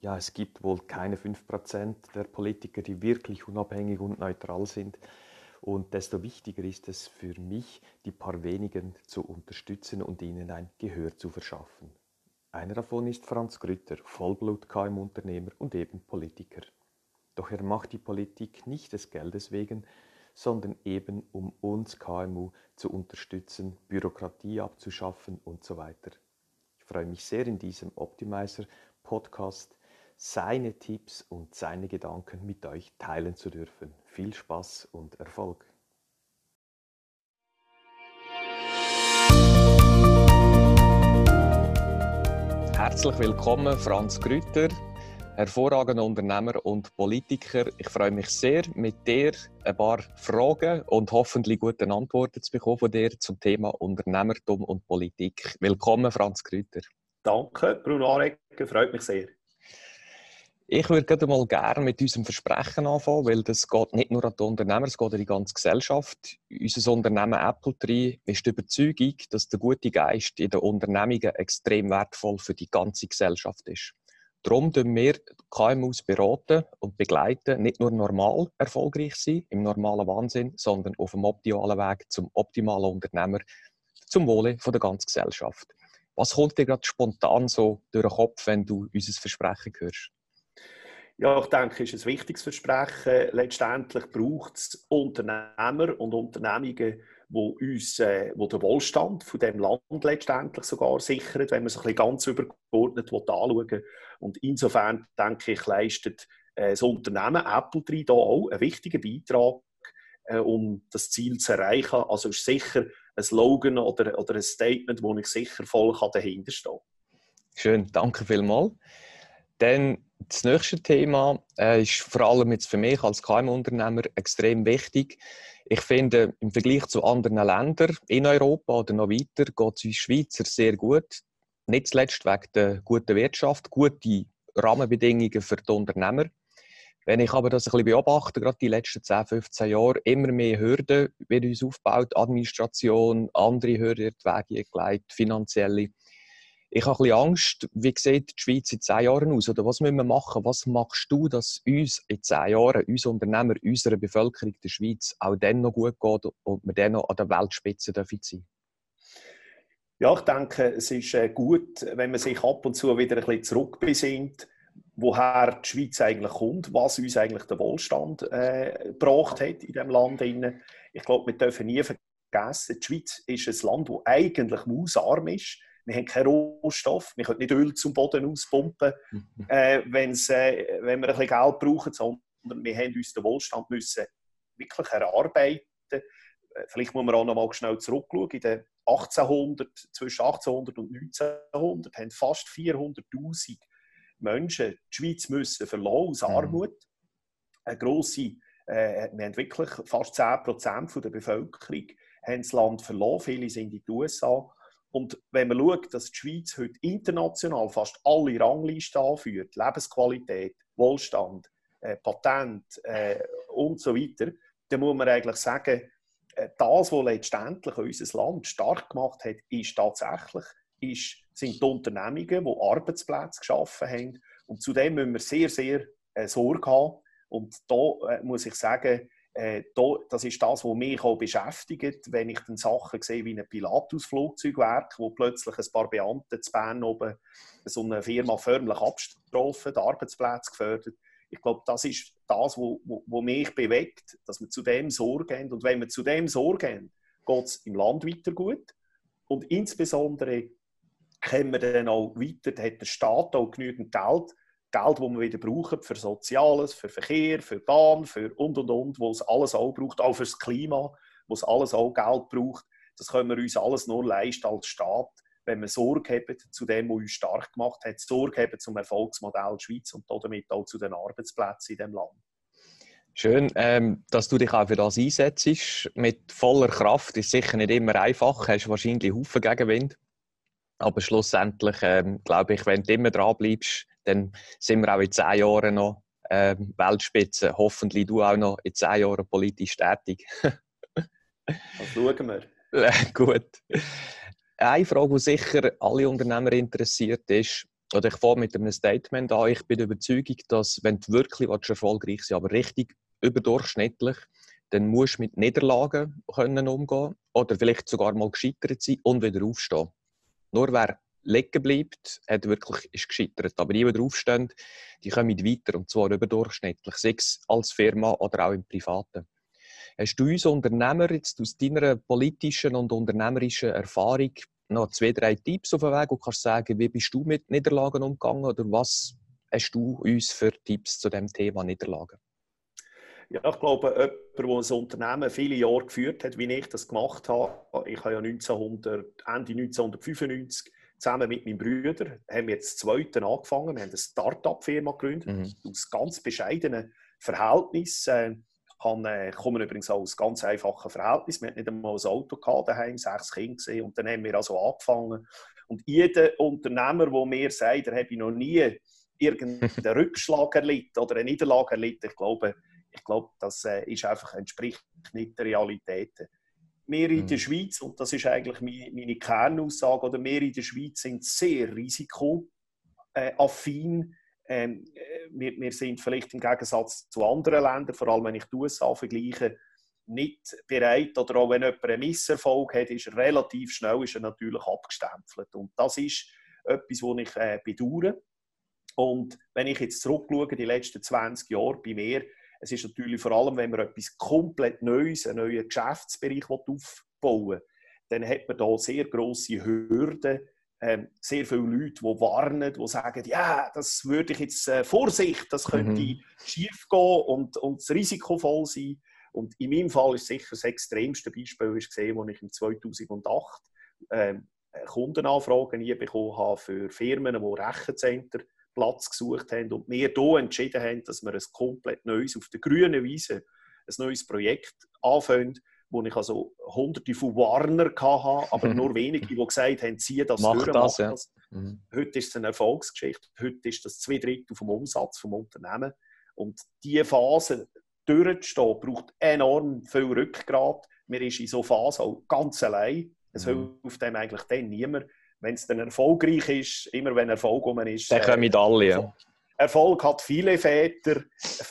ja, es gibt wohl keine 5% der Politiker, die wirklich unabhängig und neutral sind. Und desto wichtiger ist es für mich, die paar wenigen zu unterstützen und ihnen ein Gehör zu verschaffen. Einer davon ist Franz Grütter, Vollblut-KM-Unternehmer und eben Politiker. Doch er macht die Politik nicht des Geldes wegen, sondern eben um uns KMU zu unterstützen, Bürokratie abzuschaffen und so weiter. Ich freue mich sehr in diesem Optimizer Podcast seine Tipps und seine Gedanken mit euch teilen zu dürfen. Viel Spaß und Erfolg! Herzlich willkommen, Franz Grüter, hervorragender Unternehmer und Politiker. Ich freue mich sehr, mit dir ein paar Fragen und hoffentlich gute Antworten zu bekommen von dir zum Thema Unternehmertum und Politik. Willkommen, Franz Grüter. Danke, Bruno Arecker, freut mich sehr. Ich würde gerne mal gerne mit unserem Versprechen anfangen, weil das geht nicht nur an die Unternehmer, es geht an die ganze Gesellschaft. Unser Unternehmen Apple Tree ist die Überzeugung, dass der gute Geist in den Unternehmungen extrem wertvoll für die ganze Gesellschaft ist. Darum beraten wir KMUs beraten und begleiten, nicht nur normal erfolgreich sein, im normalen Wahnsinn, sondern auf dem optimalen Weg zum optimalen Unternehmer, zum Wohle der ganzen Gesellschaft. Was kommt dir gerade spontan so durch den Kopf, wenn du unser Versprechen hörst? Ja, ich denke, es ist ein wichtiges Versprechen. Letztendlich braucht es Unternehmer und Unternehmungen, wo uns äh, wo den Wohlstand von dem Land letztendlich sogar sichern, wenn man sich ein ganz übergeordnet anschauen Und insofern, denke ich, leistet äh, das Unternehmen Apple Tree da auch einen wichtigen Beitrag, äh, um das Ziel zu erreichen. Also ist sicher ein Slogan oder, oder ein Statement, wo ich sicher voll dahinter stehe. Schön, danke vielmals. Dann das nächste Thema äh, ist vor allem jetzt für mich als KMU-Unternehmer extrem wichtig. Ich finde, im Vergleich zu anderen Ländern in Europa oder noch weiter geht es uns Schweizer sehr gut. Nicht zuletzt wegen der guten Wirtschaft, gute Rahmenbedingungen für die Unternehmer. Wenn ich aber das ein bisschen beobachte, gerade die letzten 10, 15 Jahre, immer mehr Hürden wird uns aufgebaut, Administration, andere Hürden die Wege gelegt, finanzielle. Ich habe ein bisschen Angst, wie sieht die Schweiz in zehn Jahren aus? Oder was müssen wir machen? Was machst du, dass uns in zehn Jahren, uns Unternehmer, unserer Bevölkerung der Schweiz auch dann noch gut geht und wir dann noch an der Weltspitze dürfen sein Ja, ich denke, es ist äh, gut, wenn man sich ab und zu wieder ein bisschen zurückbesinnt, woher die Schweiz eigentlich kommt, was uns eigentlich der Wohlstand äh, gebracht hat in diesem Land. Ich glaube, wir dürfen nie vergessen, die Schweiz ist ein Land, das eigentlich mausarm ist wir haben keinen Rohstoff, wir können nicht Öl zum Boden auspumpen, mhm. äh, wenn's, äh, wenn wir ein bisschen Geld brauchen, sondern wir haben uns den Wohlstand müssen wirklich erarbeiten. Äh, vielleicht muss man auch noch mal schnell zurückschauen. In den 1800, zwischen 1800 und 1900 haben fast 400'000 Menschen die Schweiz müssen verloren aus mhm. Armut. Eine grosse, äh, wir haben wirklich fast 10% der Bevölkerung haben das Land verloren. Viele sind in die USA und wenn man schaut, dass die Schweiz heute international fast alle Ranglisten anführt, Lebensqualität, Wohlstand, äh, Patent äh, und so weiter, dann muss man eigentlich sagen, äh, das, was letztendlich unser Land stark gemacht hat, ist tatsächlich ist, sind die Unternehmungen, die Arbeitsplätze geschaffen haben. Und zudem müssen wir sehr, sehr äh, Sorge haben. Und da äh, muss ich sagen, äh, das ist das, was mich auch beschäftigt, wenn ich dann Sachen sehe wie ein Pilatus-Flugzeugwerk, wo plötzlich ein paar Beamte zu Bern oben so eine Firma förmlich abstrafen, die Arbeitsplätze gefördert. Ich glaube, das ist das, was mich bewegt, dass wir zu dem sorgen. Und wenn wir zu dem sorgen, geht es im Land weiter gut. Und insbesondere können wir dann auch weiter, hat der Staat auch genügend Geld, Geld, das wir wieder brauchen für Soziales, für Verkehr, für Bahn, für und und und, wo es alles auch braucht, auch fürs Klima, wo es alles auch Geld braucht. Das können wir uns alles nur leisten als Staat, wenn wir Sorge haben zu dem, was uns stark gemacht hat, Sorge haben zum Erfolgsmodell Schweiz und damit auch zu den Arbeitsplätzen in diesem Land. Schön, ähm, dass du dich auch für das einsetzt. Mit voller Kraft ist sicher nicht immer einfach, hast wahrscheinlich Haufen Gegenwind. Aber schlussendlich ähm, glaube ich, wenn du immer dran bleibst, dann sind wir auch in zehn Jahren noch äh, Weltspitze. Hoffentlich du auch noch in zehn Jahren politisch tätig. das schauen wir. Gut. Eine Frage, die sicher alle Unternehmer interessiert, ist, oder ich fahre mit einem Statement an, ich bin der Überzeugung, dass wenn du wirklich erfolgreich sein aber richtig überdurchschnittlich, dann musst du mit Niederlagen können umgehen oder vielleicht sogar mal gescheitert sein und wieder aufstehen. Nur wer liegen bleibt, hat wirklich ist gescheitert. Aber die, die draufstehen, die kommen weiter und zwar überdurchschnittlich, sei es als Firma oder auch im Privaten. Hast du uns Unternehmer jetzt aus deiner politischen und unternehmerischen Erfahrung noch zwei, drei Tipps auf den Weg und kannst sagen, wie bist du mit Niederlagen umgegangen oder was hast du uns für Tipps zu dem Thema Niederlagen? Ja, ich glaube, jemand, der ein Unternehmen viele Jahre geführt hat, wie ich das gemacht habe, ich habe ja 1900, Ende 1995 zusammen mit meinem Bruder, haben wir jetzt zweiten angefangen, wir haben eine Start-up-Firma gegründet, mhm. aus ganz bescheidenen Verhältnissen. Äh, kommen übrigens auch aus ganz einfachen Verhältnissen. Wir hatten nicht einmal ein Auto gehabt daheim, sechs Kinder gesehen und dann haben wir also angefangen. Und jeder Unternehmer, der mir sagt, er habe noch nie irgendeinen Rückschlag erlitten oder eine Niederlage erlitten, ich glaube, ich glaube, das äh, ist einfach, entspricht nicht der Realität. Wir in der mhm. Schweiz, und das ist eigentlich meine, Kernaussage, oder wir in der Schweiz sind sehr risikoaffin. Ähm, äh, wir, wir, sind vielleicht im Gegensatz zu anderen Ländern, vor allem wenn ich die USA vergleiche, nicht bereit, oder auch wenn jemand einen Misserfolg hat, ist er relativ schnell ist er natürlich abgestempelt. Und das ist etwas, was ich äh, bedauere. Und wenn ich jetzt zurückschaue, die letzten 20 Jahre bei mir, es ist natürlich vor allem, wenn man etwas komplett Neues, einen neuen Geschäftsbereich aufbauen will, dann hat man da sehr grosse Hürden, ähm, sehr viele Leute, die warnen, die sagen, ja, das würde ich jetzt, äh, Vorsicht, das könnte mhm. schief gehen und, und risikovoll sein. Und in meinem Fall ist sicher das extremste Beispiel, das ich gesehen als ich im 2008 ähm, Kundenanfragen bekommen habe für Firmen, die Rechencenter Platz gesucht haben und wir hier entschieden haben, dass wir ein komplett neues, auf der grünen Wiese, ein neues Projekt anfangen, wo ich also hunderte von Warner hatte, aber nur wenige, die gesagt haben, zieh das mach durch, das, ja. das. Mhm. Heute ist es eine Erfolgsgeschichte. Heute ist das zwei Drittel vom Umsatz vom Unternehmen. Und diese Phase durchzustehen, braucht enorm viel Rückgrat. Man ist in so Phase auch ganz allein. Es mhm. hilft dem eigentlich dann niemand wenn es dann erfolgreich ist, immer wenn Erfolg um ist. Dann kommen äh, alle, ja. Erfolg hat viele Väter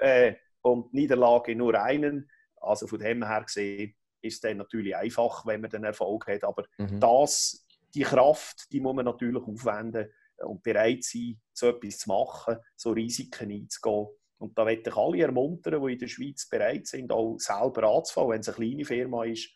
äh, und Niederlage nur einen. Also von dem her gesehen ist es dann natürlich einfach, wenn man den Erfolg hat. Aber mhm. das, die Kraft, die muss man natürlich aufwenden und bereit sein, so etwas zu machen, so Risiken einzugehen. Und da möchte ich alle ermuntern, die in der Schweiz bereit sind, auch selber anzufangen, wenn es eine kleine Firma ist,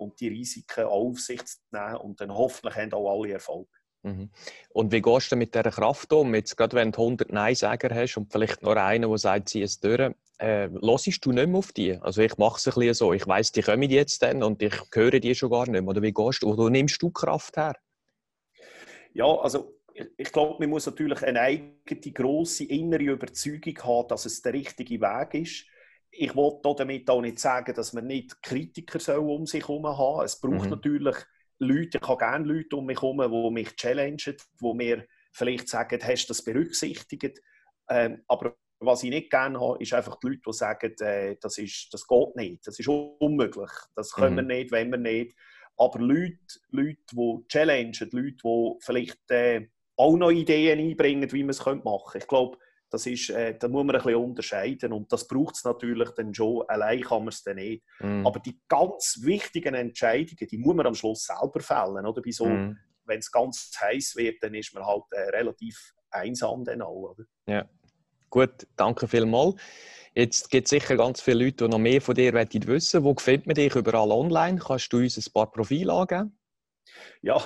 und die Risiken auf sich zu nehmen und dann hoffentlich haben auch alle Erfolg. Mhm. Und wie gehst du mit dieser Kraft um? Jetzt, gerade wenn du 100 Nein-Säger hast und vielleicht noch einen, der sagt, sie es durch, äh, hörst du nicht mehr auf die? Also ich mache es ein bisschen so, ich weiss, die kommen jetzt dann und ich höre die schon gar nicht mehr. Oder wie gehst du? Oder nimmst du Kraft her? Ja, also ich, ich glaube, man muss natürlich eine eigene, grosse innere Überzeugung haben, dass es der richtige Weg ist ich wollte damit auch nicht sagen, dass man nicht Kritiker um sich herum haben soll. Es braucht mhm. natürlich Leute, ich habe gerne Leute um mich herum, die mich challengen, die mir vielleicht sagen, hast du das berücksichtigt? Ähm, aber was ich nicht gerne habe, ist einfach die Leute, die sagen, äh, das, ist, das geht nicht, das ist unmöglich, das können mhm. wir nicht, wenn wir nicht. Aber Leute, Leute die challengen, Leute, die vielleicht äh, auch noch Ideen einbringen, wie man es machen könnte. Ich glaube, das ist, äh, da muss man ein bisschen unterscheiden und das braucht es natürlich dann schon. Allein kann man es dann nicht. Mm. Aber die ganz wichtigen Entscheidungen, die muss man am Schluss selber fällen. Oder? Bei so, mm. Wenn es ganz heiß wird, dann ist man halt äh, relativ einsam dann auch. Oder? Ja, gut, danke vielmals. Jetzt gibt es sicher ganz viele Leute, die noch mehr von dir wissen wollen. Wo findet man dich überall online? Kannst du uns ein paar Profile angeben? Ja,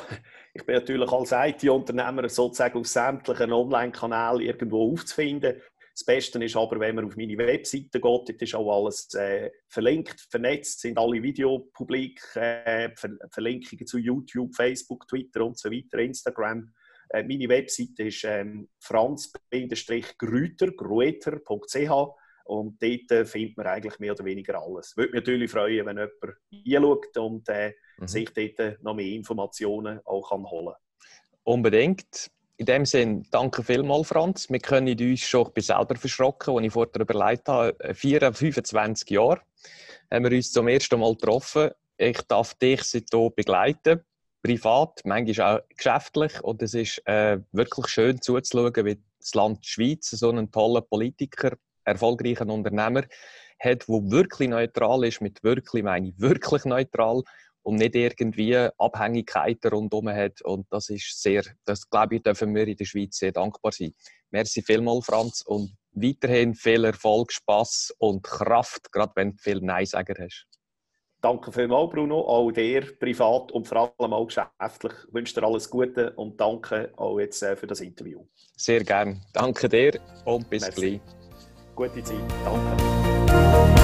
ich bin natürlich als IT-Unternehmer sozusagen auf sämtlichen Online-Kanälen irgendwo aufzufinden. Das Beste ist aber, wenn man auf meine Webseite geht, dort ist auch alles äh, verlinkt, vernetzt, sind alle Videopublik, äh, Ver Verlinkungen zu YouTube, Facebook, Twitter und so weiter, Instagram. Äh, meine Webseite ist ähm, franz-grüter, grueter.ch und dort äh, findet man eigentlich mehr oder weniger alles. Würde mich natürlich freuen, wenn jemand hinschaut und äh, mhm. sich dort noch mehr Informationen auch kann holen Unbedingt. In dem Sinne, danke vielmals, Franz. Wir können uns schon, bin selber verschrocken, als ich vorher überlegt habe, 4, 25 Jahre haben wir uns zum ersten Mal getroffen. Ich darf dich seitdem begleiten. privat, manchmal auch geschäftlich. Und es ist äh, wirklich schön zuzuschauen, wie das Land Schweiz so einen tollen Politiker, erfolgreichen Unternehmer hat, der wirklich neutral ist, mit wirklich, meine ich, wirklich neutral und nicht irgendwie Abhängigkeiten rundherum hat. Und das ist sehr, das glaube ich, dürfen wir in der Schweiz sehr dankbar sein. Merci vielmals, Franz, und weiterhin viel Erfolg, Spaß und Kraft, gerade wenn du viel Nein-Sager hast. Danke vielmals, Bruno. Auch dir privat und vor allem auch geschäftlich. Ich wünsche dir alles Gute und danke auch jetzt äh, für das Interview. Sehr gern. Danke dir und bis Merci. gleich. Gute Zeit. Danke.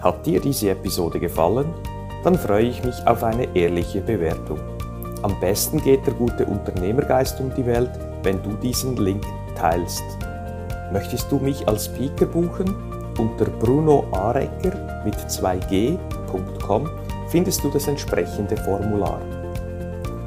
Hat dir diese Episode gefallen? Dann freue ich mich auf eine ehrliche Bewertung. Am besten geht der gute Unternehmergeist um die Welt, wenn du diesen Link teilst. Möchtest du mich als Speaker buchen? Unter brunoarecker mit 2g.com findest du das entsprechende Formular.